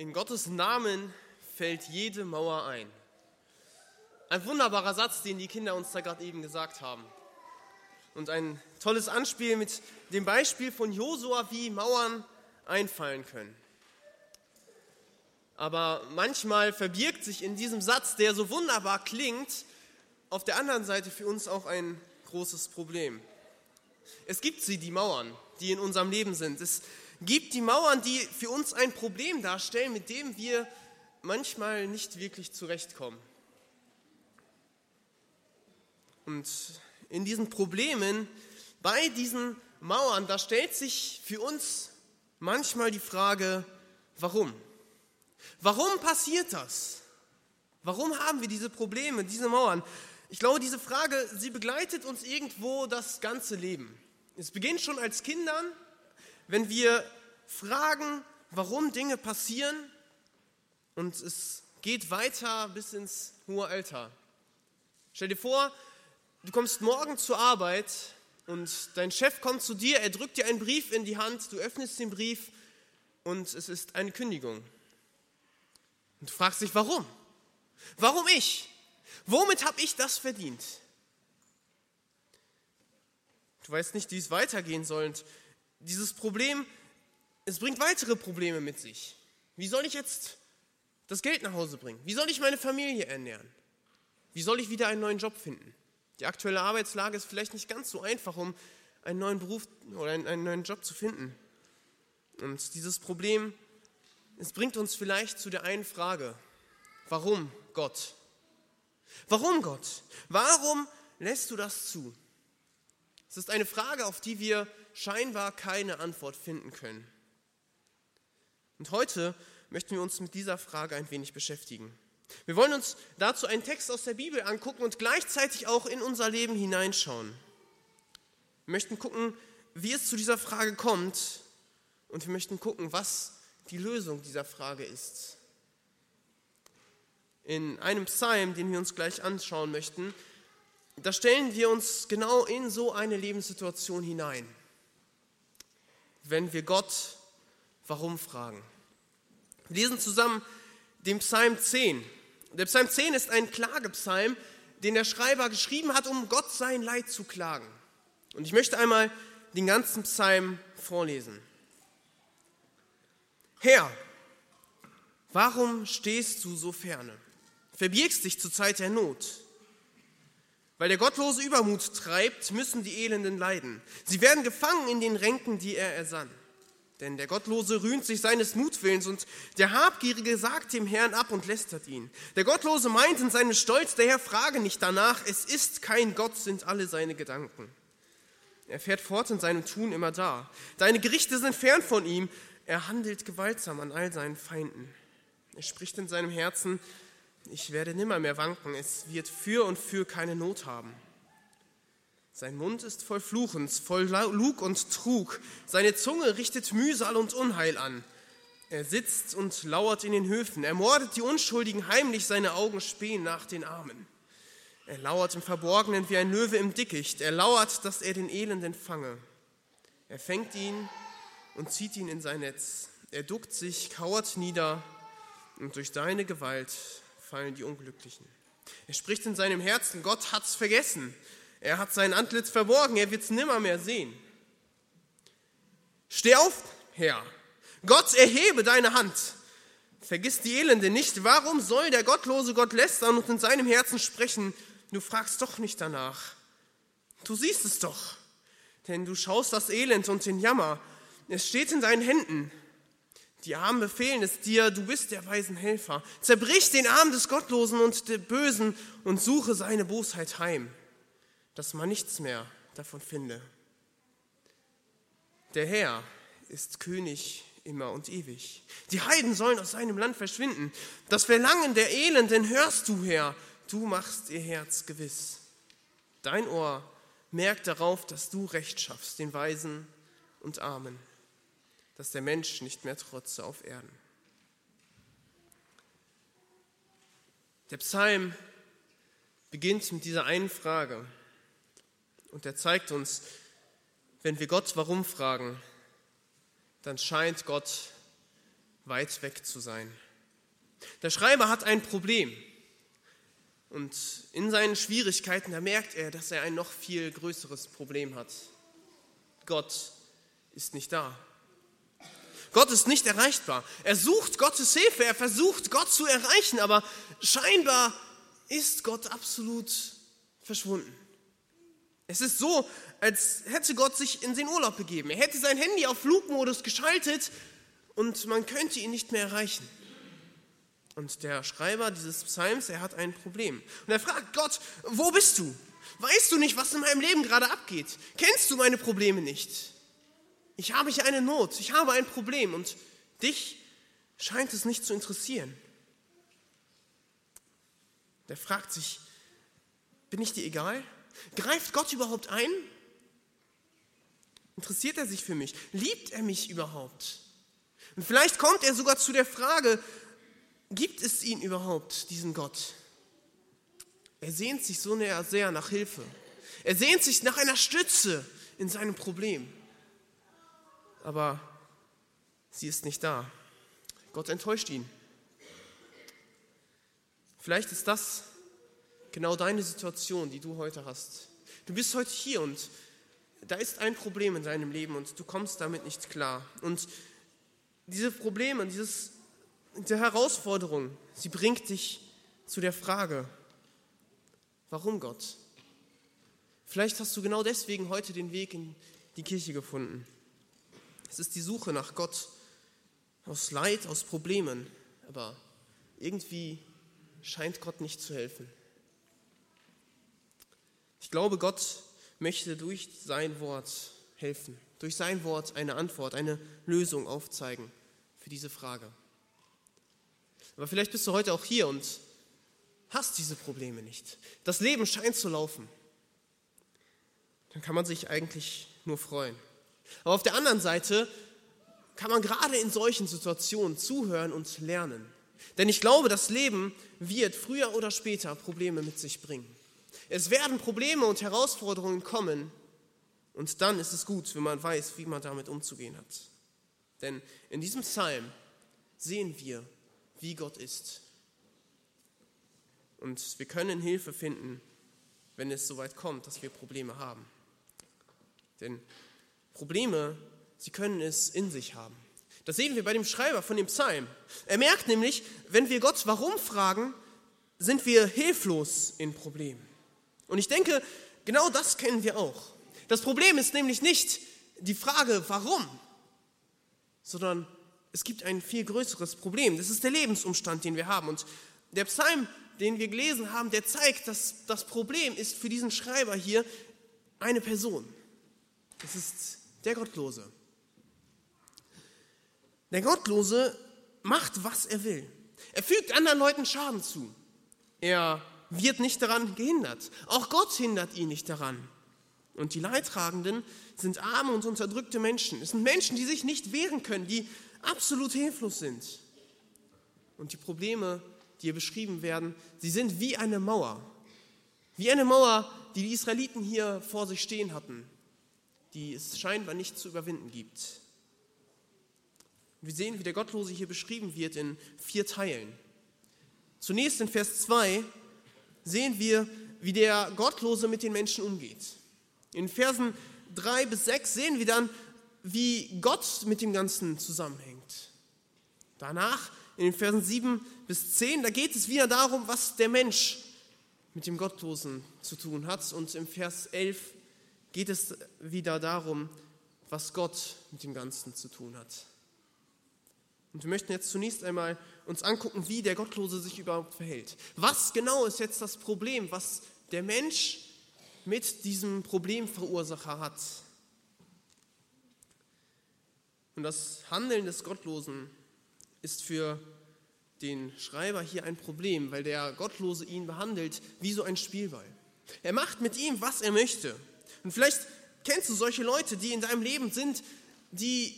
In Gottes Namen fällt jede Mauer ein. Ein wunderbarer Satz, den die Kinder uns da gerade eben gesagt haben. Und ein tolles Anspiel mit dem Beispiel von Josua, wie Mauern einfallen können. Aber manchmal verbirgt sich in diesem Satz, der so wunderbar klingt, auf der anderen Seite für uns auch ein großes Problem. Es gibt sie, die Mauern, die in unserem Leben sind. Es gibt die Mauern, die für uns ein Problem darstellen, mit dem wir manchmal nicht wirklich zurechtkommen. Und in diesen Problemen, bei diesen Mauern, da stellt sich für uns manchmal die Frage, warum? Warum passiert das? Warum haben wir diese Probleme, diese Mauern? Ich glaube, diese Frage, sie begleitet uns irgendwo das ganze Leben. Es beginnt schon als Kindern, wenn wir fragen, warum Dinge passieren und es geht weiter bis ins hohe Alter. Stell dir vor, du kommst morgen zur Arbeit und dein Chef kommt zu dir, er drückt dir einen Brief in die Hand, du öffnest den Brief und es ist eine Kündigung. Und du fragst dich, warum? Warum ich? Womit habe ich das verdient? Du weißt nicht, wie es weitergehen soll. Und dieses Problem, es bringt weitere Probleme mit sich. Wie soll ich jetzt das Geld nach Hause bringen? Wie soll ich meine Familie ernähren? Wie soll ich wieder einen neuen Job finden? Die aktuelle Arbeitslage ist vielleicht nicht ganz so einfach, um einen neuen Beruf oder einen neuen Job zu finden. Und dieses Problem, es bringt uns vielleicht zu der einen Frage, warum Gott? Warum Gott? Warum lässt du das zu? Es ist eine Frage, auf die wir scheinbar keine Antwort finden können. Und heute möchten wir uns mit dieser Frage ein wenig beschäftigen. Wir wollen uns dazu einen Text aus der Bibel angucken und gleichzeitig auch in unser Leben hineinschauen. Wir möchten gucken, wie es zu dieser Frage kommt und wir möchten gucken, was die Lösung dieser Frage ist. In einem Psalm, den wir uns gleich anschauen möchten, da stellen wir uns genau in so eine Lebenssituation hinein, wenn wir Gott warum fragen. Wir lesen zusammen den Psalm 10. Der Psalm 10 ist ein Klagepsalm, den der Schreiber geschrieben hat, um Gott sein Leid zu klagen. Und ich möchte einmal den ganzen Psalm vorlesen. Herr, warum stehst du so ferne? Verbirgst dich zur Zeit der Not. Weil der gottlose Übermut treibt, müssen die Elenden leiden. Sie werden gefangen in den Ränken, die er ersann. Denn der Gottlose rühmt sich seines Mutwillens und der Habgierige sagt dem Herrn ab und lästert ihn. Der Gottlose meint in seinem Stolz, der Herr frage nicht danach, es ist kein Gott, sind alle seine Gedanken. Er fährt fort in seinem Tun immer da. Deine Gerichte sind fern von ihm, er handelt gewaltsam an all seinen Feinden. Er spricht in seinem Herzen, ich werde nimmer mehr wanken, es wird für und für keine Not haben. Sein Mund ist voll Fluchens, voll Lug und Trug, seine Zunge richtet Mühsal und Unheil an. Er sitzt und lauert in den Höfen, er mordet die Unschuldigen heimlich, seine Augen spähen nach den Armen. Er lauert im Verborgenen wie ein Löwe im Dickicht, er lauert, dass er den Elenden fange. Er fängt ihn und zieht ihn in sein Netz. Er duckt sich, kauert nieder, und durch deine Gewalt fallen die Unglücklichen. Er spricht in seinem Herzen, Gott hat's vergessen. Er hat sein Antlitz verborgen, er wird's nimmer mehr sehen. Steh auf, Herr. Gott, erhebe deine Hand. Vergiss die Elende nicht. Warum soll der gottlose Gott lästern und in seinem Herzen sprechen? Du fragst doch nicht danach. Du siehst es doch, denn du schaust das Elend und den Jammer. Es steht in deinen Händen. Die Armen befehlen es dir, du bist der weisen Helfer. Zerbrich den Arm des Gottlosen und der Bösen und suche seine Bosheit heim, dass man nichts mehr davon finde. Der Herr ist König immer und ewig. Die Heiden sollen aus seinem Land verschwinden. Das Verlangen der Elenden hörst du, Herr. Du machst ihr Herz gewiss. Dein Ohr merkt darauf, dass du Recht schaffst, den Weisen und Armen dass der Mensch nicht mehr trotze auf Erden. Der Psalm beginnt mit dieser einen Frage und er zeigt uns, wenn wir Gott warum fragen, dann scheint Gott weit weg zu sein. Der Schreiber hat ein Problem. Und in seinen Schwierigkeiten, da merkt er, dass er ein noch viel größeres Problem hat. Gott ist nicht da. Gott ist nicht erreichbar. Er sucht Gottes Hilfe, er versucht Gott zu erreichen, aber scheinbar ist Gott absolut verschwunden. Es ist so, als hätte Gott sich in den Urlaub begeben. Er hätte sein Handy auf Flugmodus geschaltet und man könnte ihn nicht mehr erreichen. Und der Schreiber dieses Psalms, er hat ein Problem. Und er fragt Gott, wo bist du? Weißt du nicht, was in meinem Leben gerade abgeht? Kennst du meine Probleme nicht? Ich habe hier eine Not, ich habe ein Problem und dich scheint es nicht zu interessieren. Der fragt sich, bin ich dir egal? Greift Gott überhaupt ein? Interessiert er sich für mich? Liebt er mich überhaupt? Und vielleicht kommt er sogar zu der Frage, gibt es ihn überhaupt, diesen Gott? Er sehnt sich so sehr nach Hilfe. Er sehnt sich nach einer Stütze in seinem Problem. Aber sie ist nicht da. Gott enttäuscht ihn. Vielleicht ist das genau deine Situation, die du heute hast. Du bist heute hier und da ist ein Problem in deinem Leben und du kommst damit nicht klar. Und diese Probleme, dieses, diese Herausforderung, sie bringt dich zu der Frage, warum Gott? Vielleicht hast du genau deswegen heute den Weg in die Kirche gefunden. Es ist die Suche nach Gott aus Leid, aus Problemen, aber irgendwie scheint Gott nicht zu helfen. Ich glaube, Gott möchte durch sein Wort helfen, durch sein Wort eine Antwort, eine Lösung aufzeigen für diese Frage. Aber vielleicht bist du heute auch hier und hast diese Probleme nicht. Das Leben scheint zu laufen. Dann kann man sich eigentlich nur freuen. Aber auf der anderen Seite kann man gerade in solchen Situationen zuhören und lernen. Denn ich glaube, das Leben wird früher oder später Probleme mit sich bringen. Es werden Probleme und Herausforderungen kommen und dann ist es gut, wenn man weiß, wie man damit umzugehen hat. Denn in diesem Psalm sehen wir, wie Gott ist. Und wir können Hilfe finden, wenn es soweit kommt, dass wir Probleme haben. Denn Probleme, sie können es in sich haben. Das sehen wir bei dem Schreiber von dem Psalm. Er merkt nämlich, wenn wir Gott warum fragen, sind wir hilflos in Problemen. Und ich denke, genau das kennen wir auch. Das Problem ist nämlich nicht die Frage, warum, sondern es gibt ein viel größeres Problem. Das ist der Lebensumstand, den wir haben. Und der Psalm, den wir gelesen haben, der zeigt, dass das Problem ist für diesen Schreiber hier eine Person. Das ist der Gottlose. Der Gottlose macht, was er will. Er fügt anderen Leuten Schaden zu. Er wird nicht daran gehindert. Auch Gott hindert ihn nicht daran. Und die Leidtragenden sind arme und unterdrückte Menschen. Es sind Menschen, die sich nicht wehren können, die absolut hilflos sind. Und die Probleme, die hier beschrieben werden, sie sind wie eine Mauer. Wie eine Mauer, die die Israeliten hier vor sich stehen hatten die es scheinbar nicht zu überwinden gibt. Wir sehen, wie der Gottlose hier beschrieben wird in vier Teilen. Zunächst in Vers 2 sehen wir, wie der Gottlose mit den Menschen umgeht. In Versen 3 bis 6 sehen wir dann, wie Gott mit dem Ganzen zusammenhängt. Danach, in den Versen 7 bis 10, da geht es wieder darum, was der Mensch mit dem Gottlosen zu tun hat. Und im Vers 11 geht es wieder darum, was Gott mit dem Ganzen zu tun hat. Und wir möchten jetzt zunächst einmal uns angucken, wie der Gottlose sich überhaupt verhält. Was genau ist jetzt das Problem, was der Mensch mit diesem Problemverursacher hat? Und das Handeln des Gottlosen ist für den Schreiber hier ein Problem, weil der Gottlose ihn behandelt wie so ein Spielball. Er macht mit ihm, was er möchte. Und vielleicht kennst du solche Leute, die in deinem Leben sind, die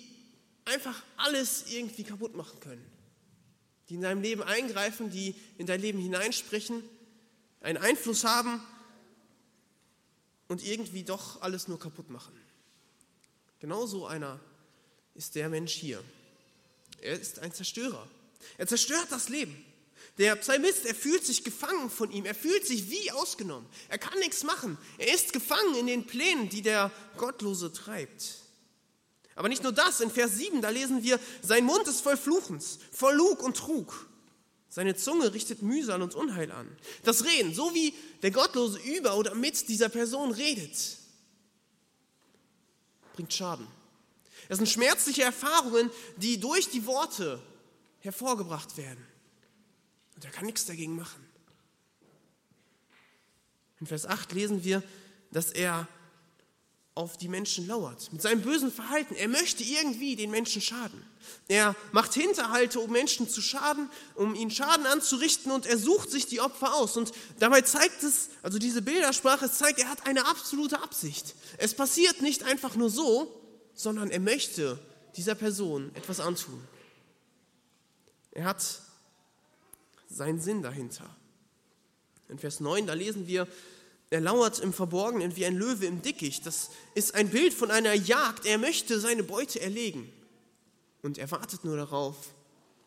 einfach alles irgendwie kaputt machen können. Die in deinem Leben eingreifen, die in dein Leben hineinsprechen, einen Einfluss haben und irgendwie doch alles nur kaputt machen. Genau so einer ist der Mensch hier. Er ist ein Zerstörer. Er zerstört das Leben. Der Psalmist, er fühlt sich gefangen von ihm. Er fühlt sich wie ausgenommen. Er kann nichts machen. Er ist gefangen in den Plänen, die der Gottlose treibt. Aber nicht nur das, in Vers 7, da lesen wir, sein Mund ist voll Fluchens, voll Lug und Trug. Seine Zunge richtet Mühsal und Unheil an. Das Reden, so wie der Gottlose über oder mit dieser Person redet, bringt Schaden. Das sind schmerzliche Erfahrungen, die durch die Worte hervorgebracht werden. Und er kann nichts dagegen machen. In Vers 8 lesen wir, dass er auf die Menschen lauert. Mit seinem bösen Verhalten. Er möchte irgendwie den Menschen schaden. Er macht Hinterhalte, um Menschen zu schaden, um ihnen Schaden anzurichten und er sucht sich die Opfer aus. Und dabei zeigt es, also diese Bildersprache zeigt, er hat eine absolute Absicht. Es passiert nicht einfach nur so, sondern er möchte dieser Person etwas antun. Er hat seinen Sinn dahinter. In Vers 9, da lesen wir, er lauert im Verborgenen wie ein Löwe im Dickicht. Das ist ein Bild von einer Jagd. Er möchte seine Beute erlegen. Und er wartet nur darauf,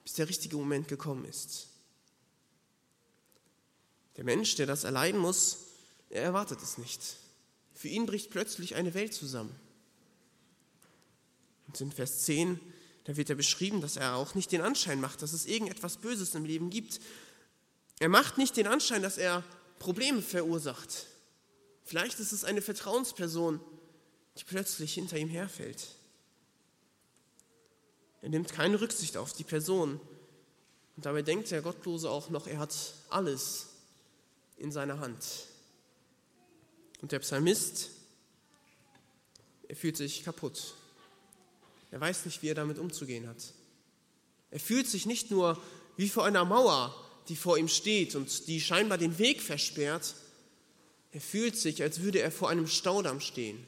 bis der richtige Moment gekommen ist. Der Mensch, der das erleiden muss, er erwartet es nicht. Für ihn bricht plötzlich eine Welt zusammen. Und in Vers 10, da wird er beschrieben, dass er auch nicht den Anschein macht, dass es irgendetwas Böses im Leben gibt. Er macht nicht den Anschein, dass er Probleme verursacht. Vielleicht ist es eine Vertrauensperson, die plötzlich hinter ihm herfällt. Er nimmt keine Rücksicht auf die Person. Und dabei denkt der Gottlose auch noch, er hat alles in seiner Hand. Und der Psalmist, er fühlt sich kaputt. Er weiß nicht, wie er damit umzugehen hat. Er fühlt sich nicht nur wie vor einer Mauer, die vor ihm steht und die scheinbar den Weg versperrt, er fühlt sich, als würde er vor einem Staudamm stehen.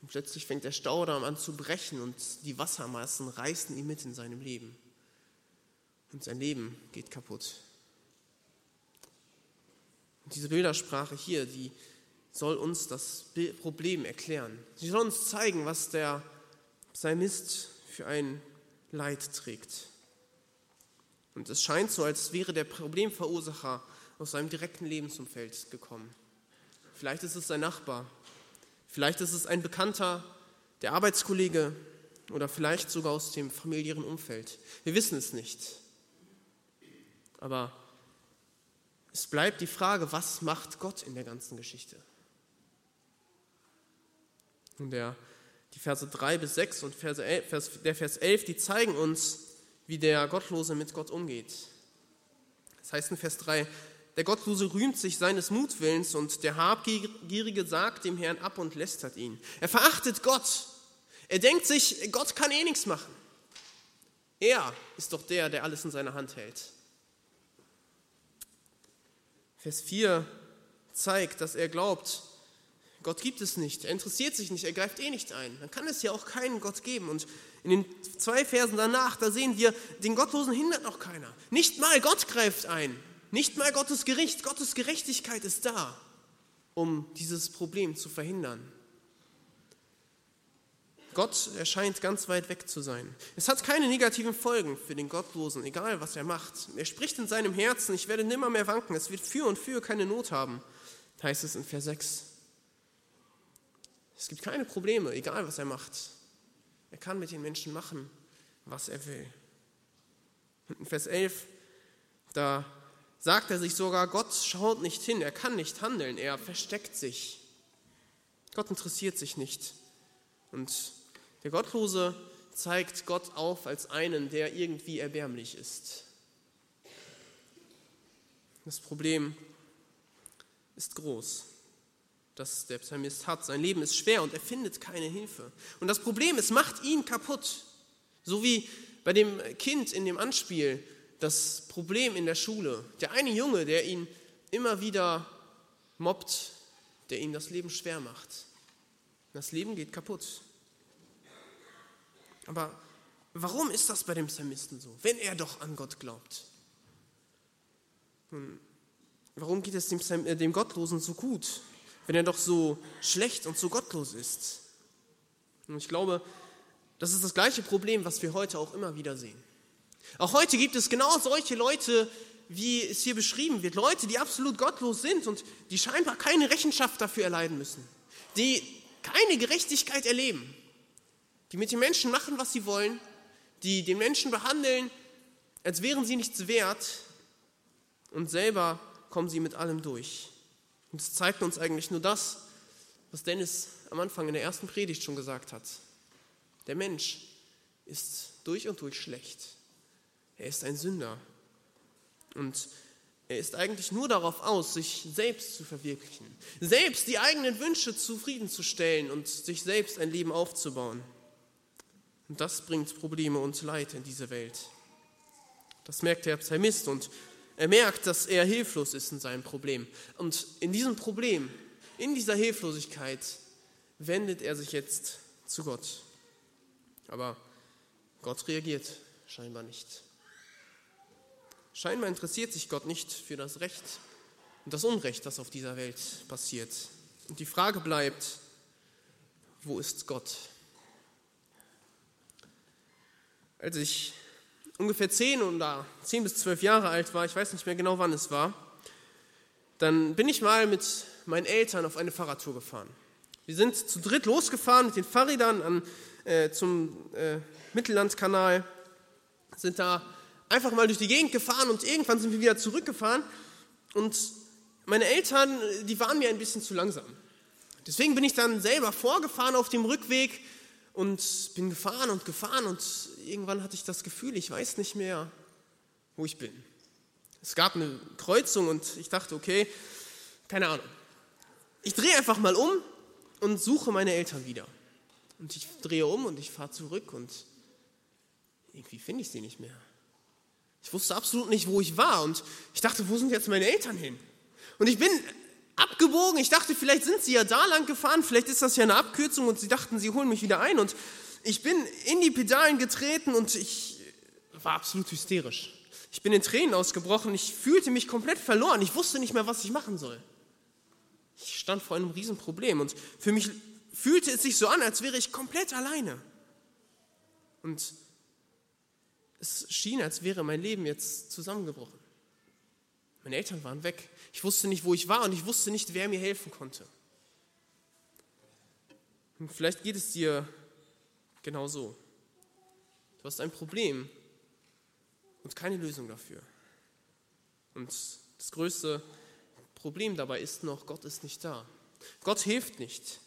Und plötzlich fängt der Staudamm an zu brechen und die Wassermassen reißen ihn mit in seinem Leben. Und sein Leben geht kaputt. Und diese Bildersprache hier, die soll uns das Problem erklären. Sie soll uns zeigen, was der Psalmist für ein Leid trägt. Und es scheint so, als wäre der Problemverursacher aus seinem direkten Lebensumfeld gekommen. Vielleicht ist es sein Nachbar. Vielleicht ist es ein Bekannter, der Arbeitskollege oder vielleicht sogar aus dem familiären Umfeld. Wir wissen es nicht. Aber es bleibt die Frage, was macht Gott in der ganzen Geschichte? Und der, die Verse 3 bis 6 und Verse 11, Vers, der Vers 11, die zeigen uns, wie der Gottlose mit Gott umgeht. Das heißt in Vers 3, der Gottlose rühmt sich seines Mutwillens und der Habgierige sagt dem Herrn ab und lästert ihn. Er verachtet Gott. Er denkt sich, Gott kann eh nichts machen. Er ist doch der, der alles in seiner Hand hält. Vers 4 zeigt, dass er glaubt, Gott gibt es nicht. Er interessiert sich nicht, er greift eh nicht ein. Dann kann es ja auch keinen Gott geben. Und in den zwei Versen danach, da sehen wir, den Gottlosen hindert noch keiner. Nicht mal Gott greift ein. Nicht mal Gottes Gericht, Gottes Gerechtigkeit ist da, um dieses Problem zu verhindern. Gott erscheint ganz weit weg zu sein. Es hat keine negativen Folgen für den Gottlosen, egal was er macht. Er spricht in seinem Herzen, ich werde nimmer mehr wanken, es wird für und für keine Not haben, heißt es in Vers 6. Es gibt keine Probleme, egal was er macht. Er kann mit den Menschen machen, was er will. Und in Vers 11, da sagt er sich sogar, Gott schaut nicht hin, er kann nicht handeln, er versteckt sich. Gott interessiert sich nicht. Und der Gottlose zeigt Gott auf als einen, der irgendwie erbärmlich ist. Das Problem ist groß, das der Psalmist hat. Sein Leben ist schwer und er findet keine Hilfe. Und das Problem, es macht ihn kaputt. So wie bei dem Kind in dem Anspiel, das Problem in der Schule. Der eine Junge, der ihn immer wieder mobbt, der ihm das Leben schwer macht. Das Leben geht kaputt. Aber warum ist das bei dem Psalmisten so, wenn er doch an Gott glaubt? Nun, warum geht es dem, äh, dem Gottlosen so gut, wenn er doch so schlecht und so gottlos ist? Und ich glaube, das ist das gleiche Problem, was wir heute auch immer wieder sehen. Auch heute gibt es genau solche Leute, wie es hier beschrieben wird. Leute, die absolut gottlos sind und die scheinbar keine Rechenschaft dafür erleiden müssen. Die keine Gerechtigkeit erleben. Die mit den Menschen machen, was sie wollen. Die den Menschen behandeln, als wären sie nichts wert. Und selber kommen sie mit allem durch. Und es zeigt uns eigentlich nur das, was Dennis am Anfang in der ersten Predigt schon gesagt hat. Der Mensch ist durch und durch schlecht. Er ist ein Sünder. Und er ist eigentlich nur darauf aus, sich selbst zu verwirklichen, selbst die eigenen Wünsche zufriedenzustellen und sich selbst ein Leben aufzubauen. Und das bringt Probleme und Leid in diese Welt. Das merkt der Psalmist und er merkt, dass er hilflos ist in seinem Problem. Und in diesem Problem, in dieser Hilflosigkeit, wendet er sich jetzt zu Gott. Aber Gott reagiert scheinbar nicht. Scheinbar interessiert sich Gott nicht für das Recht und das Unrecht, das auf dieser Welt passiert. Und die Frage bleibt, wo ist Gott? Als ich ungefähr zehn oder zehn bis zwölf Jahre alt war, ich weiß nicht mehr genau wann es war, dann bin ich mal mit meinen Eltern auf eine Fahrradtour gefahren. Wir sind zu dritt losgefahren mit den Fahrrädern an, äh, zum äh, Mittellandkanal, sind da einfach mal durch die Gegend gefahren und irgendwann sind wir wieder zurückgefahren und meine Eltern, die waren mir ein bisschen zu langsam. Deswegen bin ich dann selber vorgefahren auf dem Rückweg und bin gefahren und gefahren und irgendwann hatte ich das Gefühl, ich weiß nicht mehr, wo ich bin. Es gab eine Kreuzung und ich dachte, okay, keine Ahnung. Ich drehe einfach mal um und suche meine Eltern wieder. Und ich drehe um und ich fahre zurück und irgendwie finde ich sie nicht mehr. Ich wusste absolut nicht, wo ich war und ich dachte, wo sind jetzt meine Eltern hin? Und ich bin abgebogen, ich dachte, vielleicht sind sie ja da lang gefahren, vielleicht ist das ja eine Abkürzung und sie dachten, sie holen mich wieder ein und ich bin in die Pedalen getreten und ich war absolut hysterisch. Ich bin in Tränen ausgebrochen, ich fühlte mich komplett verloren, ich wusste nicht mehr, was ich machen soll. Ich stand vor einem Riesenproblem und für mich fühlte es sich so an, als wäre ich komplett alleine. Und es schien, als wäre mein Leben jetzt zusammengebrochen. Meine Eltern waren weg. Ich wusste nicht, wo ich war und ich wusste nicht, wer mir helfen konnte. Und vielleicht geht es dir genau so. Du hast ein Problem und keine Lösung dafür. Und das größte Problem dabei ist noch, Gott ist nicht da. Gott hilft nicht.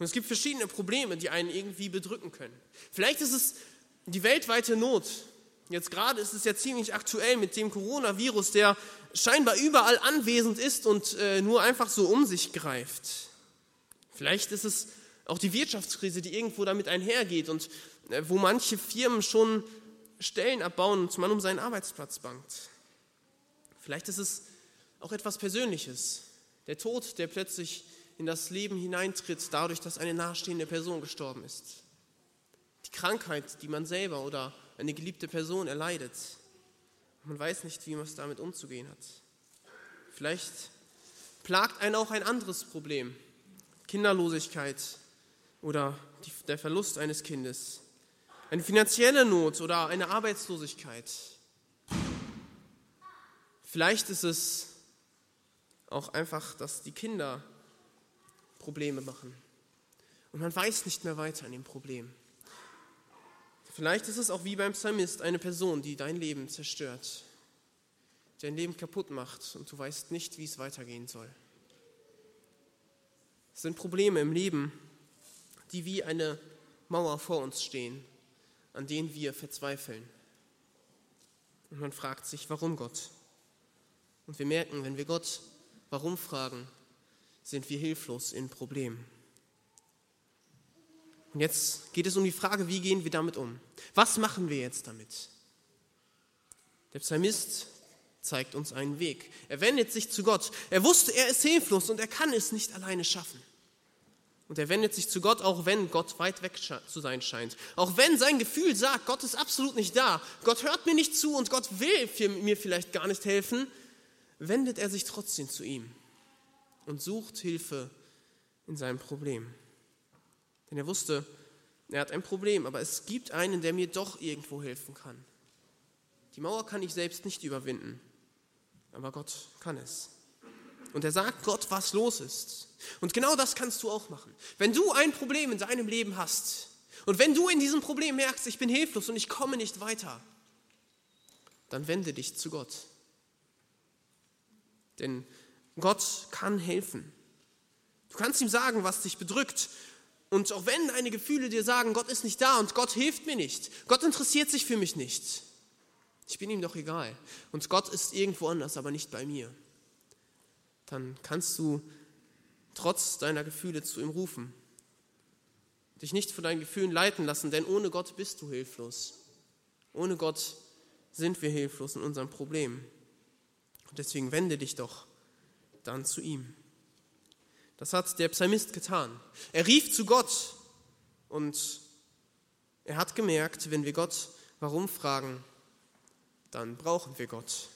Und es gibt verschiedene Probleme, die einen irgendwie bedrücken können. Vielleicht ist es die weltweite Not, jetzt gerade ist es ja ziemlich aktuell mit dem Coronavirus, der scheinbar überall anwesend ist und äh, nur einfach so um sich greift. Vielleicht ist es auch die Wirtschaftskrise, die irgendwo damit einhergeht und äh, wo manche Firmen schon Stellen abbauen und man um seinen Arbeitsplatz bangt. Vielleicht ist es auch etwas Persönliches, der Tod, der plötzlich in das Leben hineintritt, dadurch, dass eine nahestehende Person gestorben ist die Krankheit, die man selber oder eine geliebte Person erleidet. Man weiß nicht, wie man es damit umzugehen hat. Vielleicht plagt einen auch ein anderes Problem, Kinderlosigkeit oder die, der Verlust eines Kindes, eine finanzielle Not oder eine Arbeitslosigkeit. Vielleicht ist es auch einfach, dass die Kinder Probleme machen und man weiß nicht mehr weiter an dem Problem. Vielleicht ist es auch wie beim Psalmist eine Person, die dein Leben zerstört, dein Leben kaputt macht und du weißt nicht, wie es weitergehen soll. Es sind Probleme im Leben, die wie eine Mauer vor uns stehen, an denen wir verzweifeln. Und man fragt sich, warum Gott? Und wir merken, wenn wir Gott warum fragen, sind wir hilflos in Problemen. Und jetzt geht es um die Frage, wie gehen wir damit um? Was machen wir jetzt damit? Der Psalmist zeigt uns einen Weg. Er wendet sich zu Gott. Er wusste, er ist hilflos und er kann es nicht alleine schaffen. Und er wendet sich zu Gott, auch wenn Gott weit weg zu sein scheint. Auch wenn sein Gefühl sagt, Gott ist absolut nicht da. Gott hört mir nicht zu und Gott will mir vielleicht gar nicht helfen, wendet er sich trotzdem zu ihm und sucht Hilfe in seinem Problem. Denn er wusste, er hat ein Problem, aber es gibt einen, der mir doch irgendwo helfen kann. Die Mauer kann ich selbst nicht überwinden, aber Gott kann es. Und er sagt Gott, was los ist. Und genau das kannst du auch machen. Wenn du ein Problem in deinem Leben hast und wenn du in diesem Problem merkst, ich bin hilflos und ich komme nicht weiter, dann wende dich zu Gott. Denn Gott kann helfen. Du kannst ihm sagen, was dich bedrückt. Und auch wenn deine Gefühle dir sagen, Gott ist nicht da und Gott hilft mir nicht, Gott interessiert sich für mich nicht, ich bin ihm doch egal. Und Gott ist irgendwo anders, aber nicht bei mir. Dann kannst du trotz deiner Gefühle zu ihm rufen. Dich nicht von deinen Gefühlen leiten lassen, denn ohne Gott bist du hilflos. Ohne Gott sind wir hilflos in unserem Problem. Und deswegen wende dich doch dann zu ihm. Das hat der Psalmist getan. Er rief zu Gott und er hat gemerkt, wenn wir Gott warum fragen, dann brauchen wir Gott.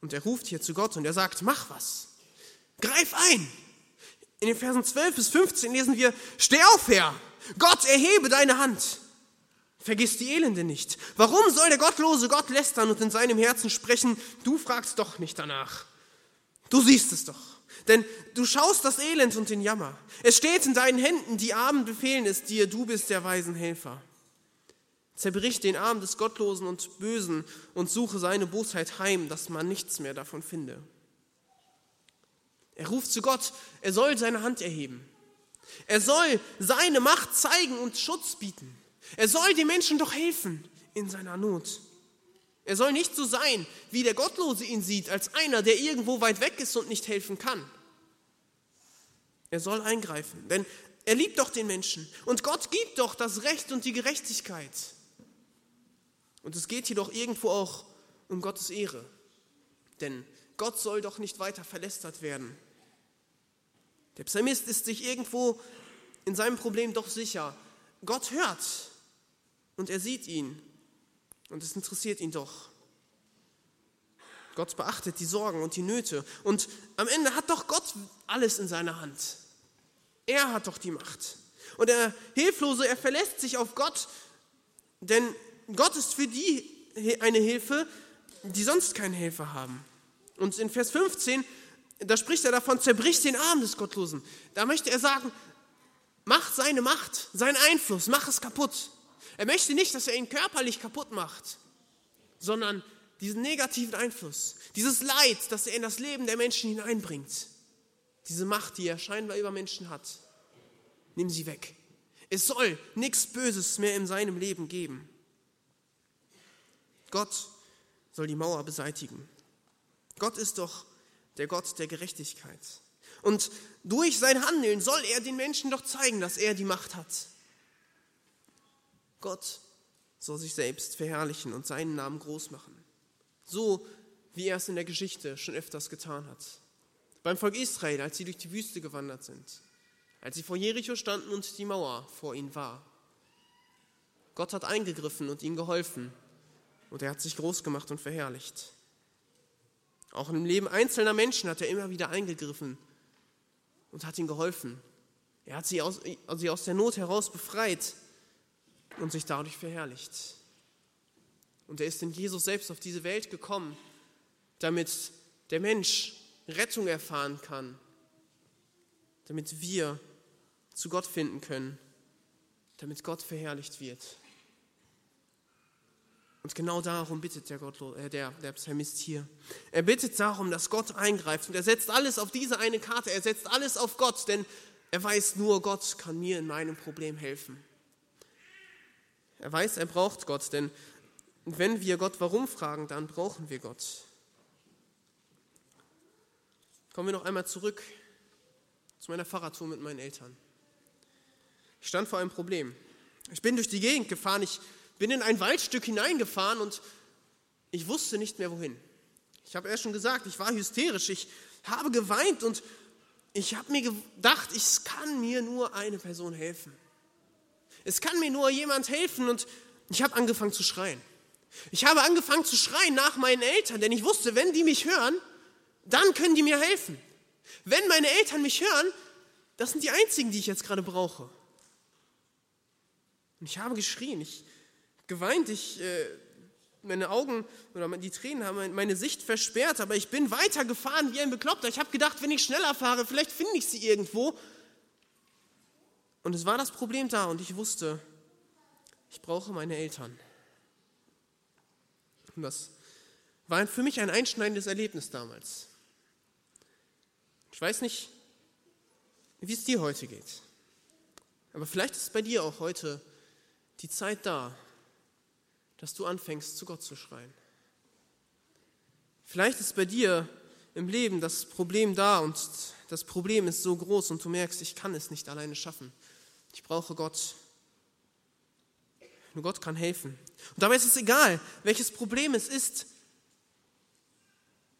Und er ruft hier zu Gott und er sagt, mach was, greif ein. In den Versen 12 bis 15 lesen wir, steh auf, Herr, Gott, erhebe deine Hand. Vergiss die Elende nicht. Warum soll der gottlose Gott lästern und in seinem Herzen sprechen, du fragst doch nicht danach. Du siehst es doch. Denn du schaust das Elend und den Jammer. Es steht in deinen Händen, die Armen befehlen es dir, du bist der weisen Helfer. Zerbrich den Arm des Gottlosen und Bösen und suche seine Bosheit heim, dass man nichts mehr davon finde. Er ruft zu Gott, er soll seine Hand erheben. Er soll seine Macht zeigen und Schutz bieten. Er soll den Menschen doch helfen in seiner Not. Er soll nicht so sein, wie der Gottlose ihn sieht, als einer, der irgendwo weit weg ist und nicht helfen kann. Er soll eingreifen, denn er liebt doch den Menschen und Gott gibt doch das Recht und die Gerechtigkeit. Und es geht jedoch irgendwo auch um Gottes Ehre, denn Gott soll doch nicht weiter verlästert werden. Der Psalmist ist sich irgendwo in seinem Problem doch sicher. Gott hört und er sieht ihn und es interessiert ihn doch. Gott beachtet die Sorgen und die Nöte. Und am Ende hat doch Gott alles in seiner Hand. Er hat doch die Macht. Und der Hilflose, er verlässt sich auf Gott, denn Gott ist für die eine Hilfe, die sonst keinen Helfer haben. Und in Vers 15, da spricht er davon, zerbricht den Arm des Gottlosen. Da möchte er sagen, mach seine Macht, seinen Einfluss, mach es kaputt. Er möchte nicht, dass er ihn körperlich kaputt macht, sondern diesen negativen Einfluss, dieses Leid, das er in das Leben der Menschen hineinbringt, diese Macht, die er scheinbar über Menschen hat, nimm sie weg. Es soll nichts Böses mehr in seinem Leben geben. Gott soll die Mauer beseitigen. Gott ist doch der Gott der Gerechtigkeit. Und durch sein Handeln soll er den Menschen doch zeigen, dass er die Macht hat. Gott soll sich selbst verherrlichen und seinen Namen groß machen. So wie er es in der Geschichte schon öfters getan hat. Beim Volk Israel, als sie durch die Wüste gewandert sind, als sie vor Jericho standen und die Mauer vor ihnen war. Gott hat eingegriffen und ihnen geholfen und er hat sich groß gemacht und verherrlicht. Auch im Leben einzelner Menschen hat er immer wieder eingegriffen und hat ihnen geholfen. Er hat sie aus, sie aus der Not heraus befreit und sich dadurch verherrlicht. Und er ist in Jesus selbst auf diese Welt gekommen, damit der Mensch Rettung erfahren kann, damit wir zu Gott finden können, damit Gott verherrlicht wird. Und genau darum bittet der, Gottlo äh, der, der Psalmist hier. Er bittet darum, dass Gott eingreift und er setzt alles auf diese eine Karte, er setzt alles auf Gott, denn er weiß, nur Gott kann mir in meinem Problem helfen. Er weiß, er braucht Gott, denn wenn wir Gott warum fragen, dann brauchen wir Gott. Kommen wir noch einmal zurück zu meiner Fahrradtour mit meinen Eltern. Ich stand vor einem Problem. Ich bin durch die Gegend gefahren, ich bin in ein Waldstück hineingefahren und ich wusste nicht mehr wohin. Ich habe erst schon gesagt, ich war hysterisch, ich habe geweint und ich habe mir gedacht, es kann mir nur eine Person helfen. Es kann mir nur jemand helfen und ich habe angefangen zu schreien. Ich habe angefangen zu schreien nach meinen Eltern, denn ich wusste, wenn die mich hören, dann können die mir helfen. Wenn meine Eltern mich hören, das sind die einzigen, die ich jetzt gerade brauche. Und ich habe geschrien, ich geweint, ich äh, meine Augen oder die Tränen haben meine Sicht versperrt, aber ich bin weitergefahren wie ein Bekloppter. Ich habe gedacht, wenn ich schneller fahre, vielleicht finde ich sie irgendwo. Und es war das Problem da und ich wusste, ich brauche meine Eltern. Und das war für mich ein einschneidendes Erlebnis damals. Ich weiß nicht, wie es dir heute geht. Aber vielleicht ist bei dir auch heute die Zeit da, dass du anfängst, zu Gott zu schreien. Vielleicht ist bei dir im Leben das Problem da und das Problem ist so groß und du merkst, ich kann es nicht alleine schaffen. Ich brauche Gott. Nur Gott kann helfen. Und dabei ist es egal, welches Problem es ist.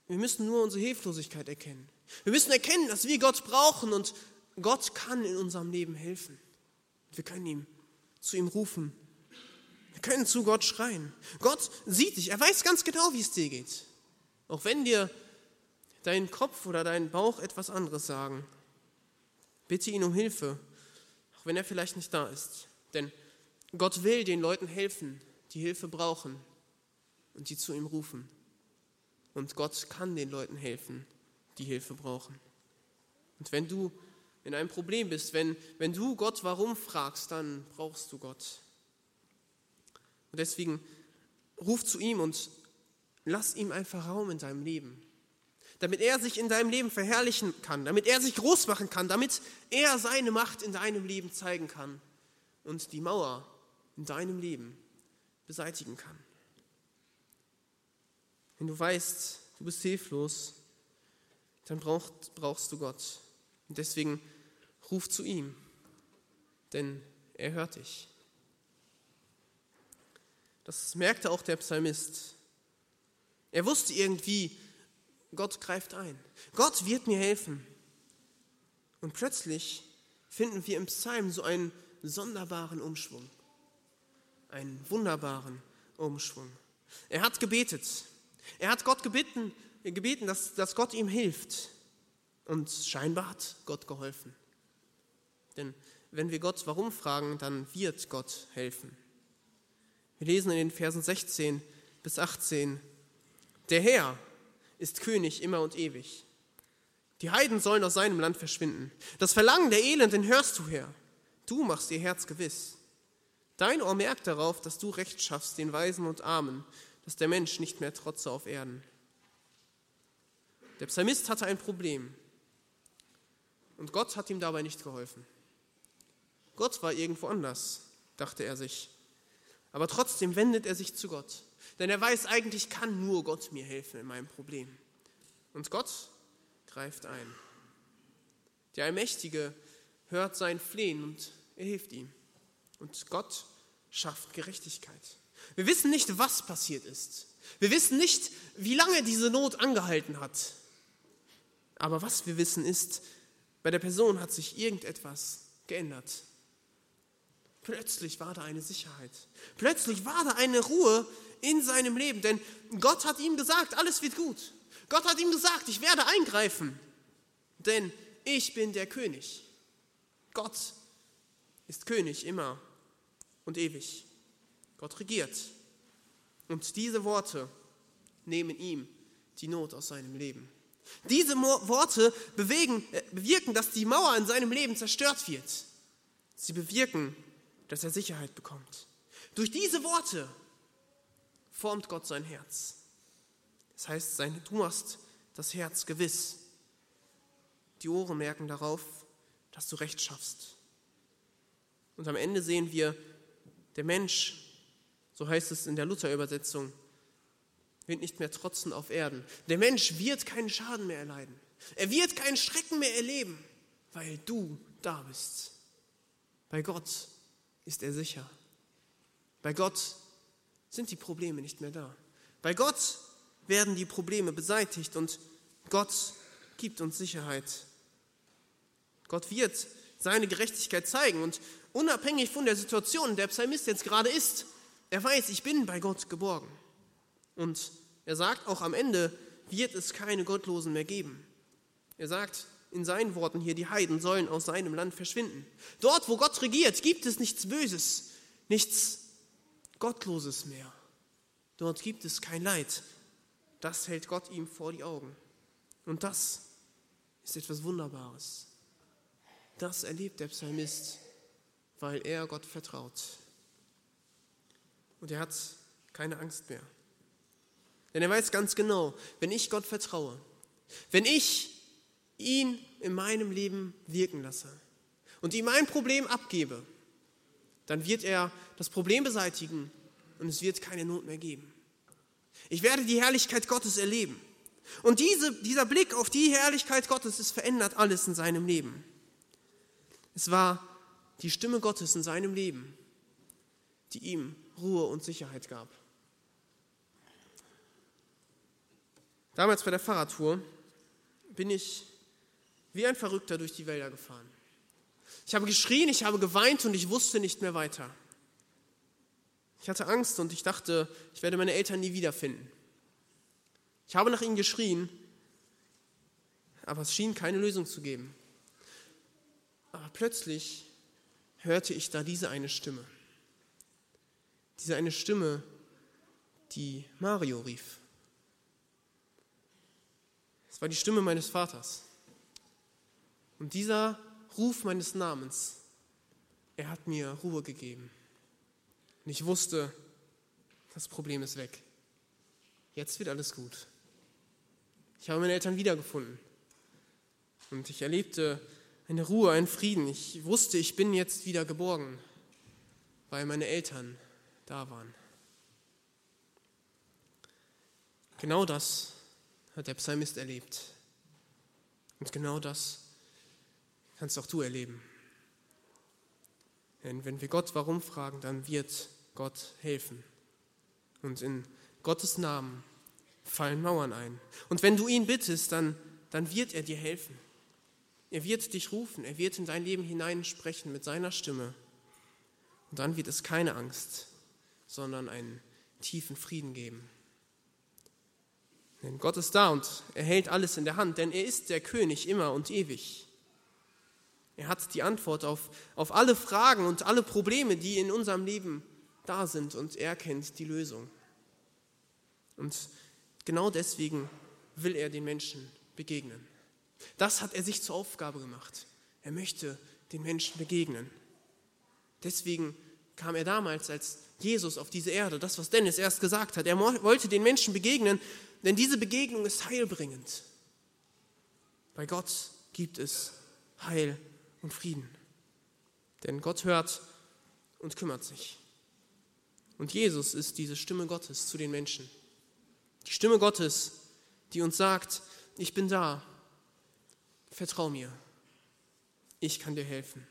Wir müssen nur unsere Hilflosigkeit erkennen. Wir müssen erkennen, dass wir Gott brauchen und Gott kann in unserem Leben helfen. Wir können ihm zu ihm rufen. Wir können zu Gott schreien. Gott sieht dich. Er weiß ganz genau, wie es dir geht. Auch wenn dir dein Kopf oder dein Bauch etwas anderes sagen. Bitte ihn um Hilfe, auch wenn er vielleicht nicht da ist. Denn Gott will den Leuten helfen, die Hilfe brauchen und die zu ihm rufen. Und Gott kann den Leuten helfen, die Hilfe brauchen. Und wenn du in einem Problem bist, wenn, wenn du Gott warum fragst, dann brauchst du Gott. Und deswegen ruf zu ihm und lass ihm einfach Raum in deinem Leben, damit er sich in deinem Leben verherrlichen kann, damit er sich groß machen kann, damit er seine Macht in deinem Leben zeigen kann und die Mauer in deinem Leben beseitigen kann. Wenn du weißt, du bist hilflos, dann brauchst, brauchst du Gott. Und deswegen ruf zu ihm, denn er hört dich. Das merkte auch der Psalmist. Er wusste irgendwie, Gott greift ein. Gott wird mir helfen. Und plötzlich finden wir im Psalm so einen sonderbaren Umschwung. Einen wunderbaren Umschwung. Er hat gebetet. Er hat Gott gebeten, gebeten dass, dass Gott ihm hilft. Und scheinbar hat Gott geholfen. Denn wenn wir Gott warum fragen, dann wird Gott helfen. Wir lesen in den Versen 16 bis 18, der Herr ist König immer und ewig. Die Heiden sollen aus seinem Land verschwinden. Das Verlangen der Elenden hörst du her. Du machst ihr Herz gewiss. Dein Ohr merkt darauf, dass du Recht schaffst den Weisen und Armen, dass der Mensch nicht mehr trotze auf Erden. Der Psalmist hatte ein Problem und Gott hat ihm dabei nicht geholfen. Gott war irgendwo anders, dachte er sich. Aber trotzdem wendet er sich zu Gott. Denn er weiß, eigentlich kann nur Gott mir helfen in meinem Problem. Und Gott greift ein. Der Allmächtige hört sein Flehen und er hilft ihm. Und Gott schafft Gerechtigkeit. Wir wissen nicht, was passiert ist. Wir wissen nicht, wie lange diese Not angehalten hat. Aber was wir wissen ist, bei der Person hat sich irgendetwas geändert. Plötzlich war da eine Sicherheit. Plötzlich war da eine Ruhe in seinem Leben, denn Gott hat ihm gesagt, alles wird gut. Gott hat ihm gesagt, ich werde eingreifen, denn ich bin der König. Gott ist König immer und ewig. Gott regiert. Und diese Worte nehmen ihm die Not aus seinem Leben. Diese Worte bewegen, äh, bewirken, dass die Mauer in seinem Leben zerstört wird. Sie bewirken, dass er Sicherheit bekommt. Durch diese Worte formt Gott sein Herz. Das heißt, du machst das Herz gewiss. Die Ohren merken darauf, dass du Recht schaffst. Und am Ende sehen wir, der Mensch, so heißt es in der Luther-Übersetzung, wird nicht mehr trotzen auf Erden. Der Mensch wird keinen Schaden mehr erleiden. Er wird keinen Schrecken mehr erleben, weil du da bist. Bei Gott ist er sicher. Bei Gott sind die Probleme nicht mehr da. Bei Gott werden die Probleme beseitigt und Gott gibt uns Sicherheit. Gott wird seine Gerechtigkeit zeigen und unabhängig von der Situation, in der Psalmist jetzt gerade ist, er weiß, ich bin bei Gott geborgen. Und er sagt auch am Ende, wird es keine Gottlosen mehr geben. Er sagt, in seinen Worten hier, die Heiden sollen aus seinem Land verschwinden. Dort, wo Gott regiert, gibt es nichts Böses, nichts Gottloses mehr. Dort gibt es kein Leid. Das hält Gott ihm vor die Augen. Und das ist etwas Wunderbares. Das erlebt der Psalmist, weil er Gott vertraut. Und er hat keine Angst mehr. Denn er weiß ganz genau, wenn ich Gott vertraue, wenn ich ihn in meinem Leben wirken lasse und ihm ein Problem abgebe, dann wird er das Problem beseitigen und es wird keine Not mehr geben. Ich werde die Herrlichkeit Gottes erleben. Und diese, dieser Blick auf die Herrlichkeit Gottes, es verändert alles in seinem Leben. Es war die Stimme Gottes in seinem Leben, die ihm Ruhe und Sicherheit gab. Damals bei der Fahrradtour bin ich wie ein Verrückter durch die Wälder gefahren. Ich habe geschrien, ich habe geweint und ich wusste nicht mehr weiter. Ich hatte Angst und ich dachte, ich werde meine Eltern nie wiederfinden. Ich habe nach ihnen geschrien, aber es schien keine Lösung zu geben. Aber plötzlich hörte ich da diese eine Stimme. Diese eine Stimme, die Mario rief. Es war die Stimme meines Vaters. Und dieser Ruf meines Namens, er hat mir Ruhe gegeben. Und ich wusste, das Problem ist weg. Jetzt wird alles gut. Ich habe meine Eltern wiedergefunden. Und ich erlebte eine Ruhe, einen Frieden. Ich wusste, ich bin jetzt wieder geborgen, weil meine Eltern da waren. Genau das hat der Psalmist erlebt. Und genau das kannst auch du erleben. Denn wenn wir Gott warum fragen, dann wird Gott helfen. Und in Gottes Namen fallen Mauern ein. Und wenn du ihn bittest, dann, dann wird er dir helfen. Er wird dich rufen, er wird in dein Leben hineinsprechen mit seiner Stimme. Und dann wird es keine Angst, sondern einen tiefen Frieden geben. Denn Gott ist da und er hält alles in der Hand, denn er ist der König immer und ewig. Er hat die Antwort auf, auf alle Fragen und alle Probleme, die in unserem Leben da sind und er kennt die Lösung. Und Genau deswegen will er den Menschen begegnen. Das hat er sich zur Aufgabe gemacht. Er möchte den Menschen begegnen. Deswegen kam er damals als Jesus auf diese Erde, das, was Dennis erst gesagt hat. Er wollte den Menschen begegnen, denn diese Begegnung ist heilbringend. Bei Gott gibt es Heil und Frieden. Denn Gott hört und kümmert sich. Und Jesus ist diese Stimme Gottes zu den Menschen. Die Stimme Gottes, die uns sagt, ich bin da, vertrau mir, ich kann dir helfen.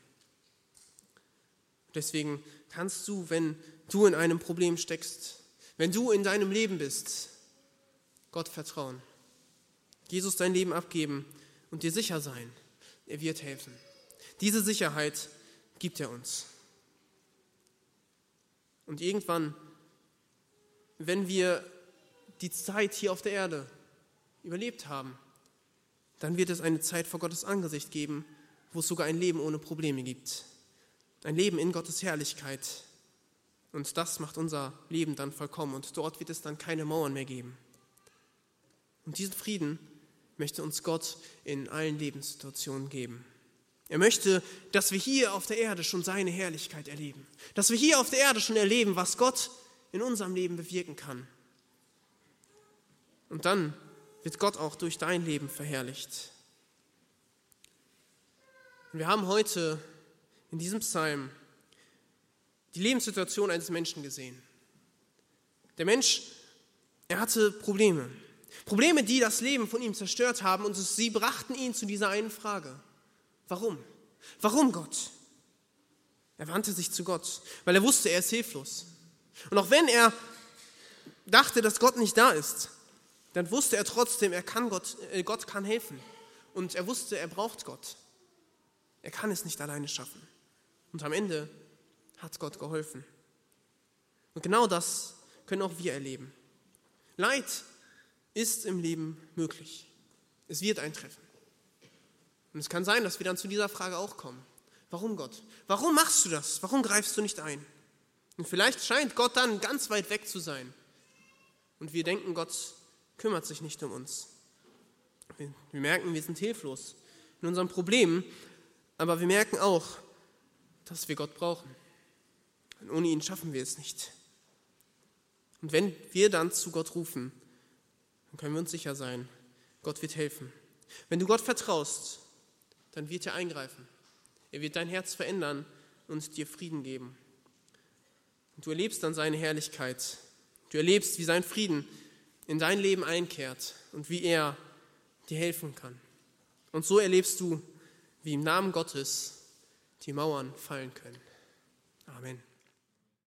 Deswegen kannst du, wenn du in einem Problem steckst, wenn du in deinem Leben bist, Gott vertrauen, Jesus dein Leben abgeben und dir sicher sein, er wird helfen. Diese Sicherheit gibt er uns. Und irgendwann, wenn wir die Zeit hier auf der Erde überlebt haben, dann wird es eine Zeit vor Gottes Angesicht geben, wo es sogar ein Leben ohne Probleme gibt. Ein Leben in Gottes Herrlichkeit. Und das macht unser Leben dann vollkommen. Und dort wird es dann keine Mauern mehr geben. Und diesen Frieden möchte uns Gott in allen Lebenssituationen geben. Er möchte, dass wir hier auf der Erde schon seine Herrlichkeit erleben. Dass wir hier auf der Erde schon erleben, was Gott in unserem Leben bewirken kann. Und dann wird Gott auch durch dein Leben verherrlicht. Und wir haben heute in diesem Psalm die Lebenssituation eines Menschen gesehen. Der Mensch, er hatte Probleme. Probleme, die das Leben von ihm zerstört haben und sie brachten ihn zu dieser einen Frage. Warum? Warum Gott? Er wandte sich zu Gott, weil er wusste, er ist hilflos. Und auch wenn er dachte, dass Gott nicht da ist, dann wusste er trotzdem, er kann Gott, äh, Gott kann helfen. Und er wusste, er braucht Gott. Er kann es nicht alleine schaffen. Und am Ende hat Gott geholfen. Und genau das können auch wir erleben. Leid ist im Leben möglich. Es wird eintreffen. Und es kann sein, dass wir dann zu dieser Frage auch kommen. Warum Gott? Warum machst du das? Warum greifst du nicht ein? Und vielleicht scheint Gott dann ganz weit weg zu sein. und wir denken, Gott kümmert sich nicht um uns. Wir, wir merken, wir sind hilflos in unseren Problemen, aber wir merken auch, dass wir Gott brauchen. Und ohne ihn schaffen wir es nicht. Und wenn wir dann zu Gott rufen, dann können wir uns sicher sein, Gott wird helfen. Wenn du Gott vertraust, dann wird er eingreifen. Er wird dein Herz verändern und dir Frieden geben. Und du erlebst dann seine Herrlichkeit. Du erlebst, wie sein Frieden in dein Leben einkehrt und wie er dir helfen kann. Und so erlebst du, wie im Namen Gottes die Mauern fallen können. Amen.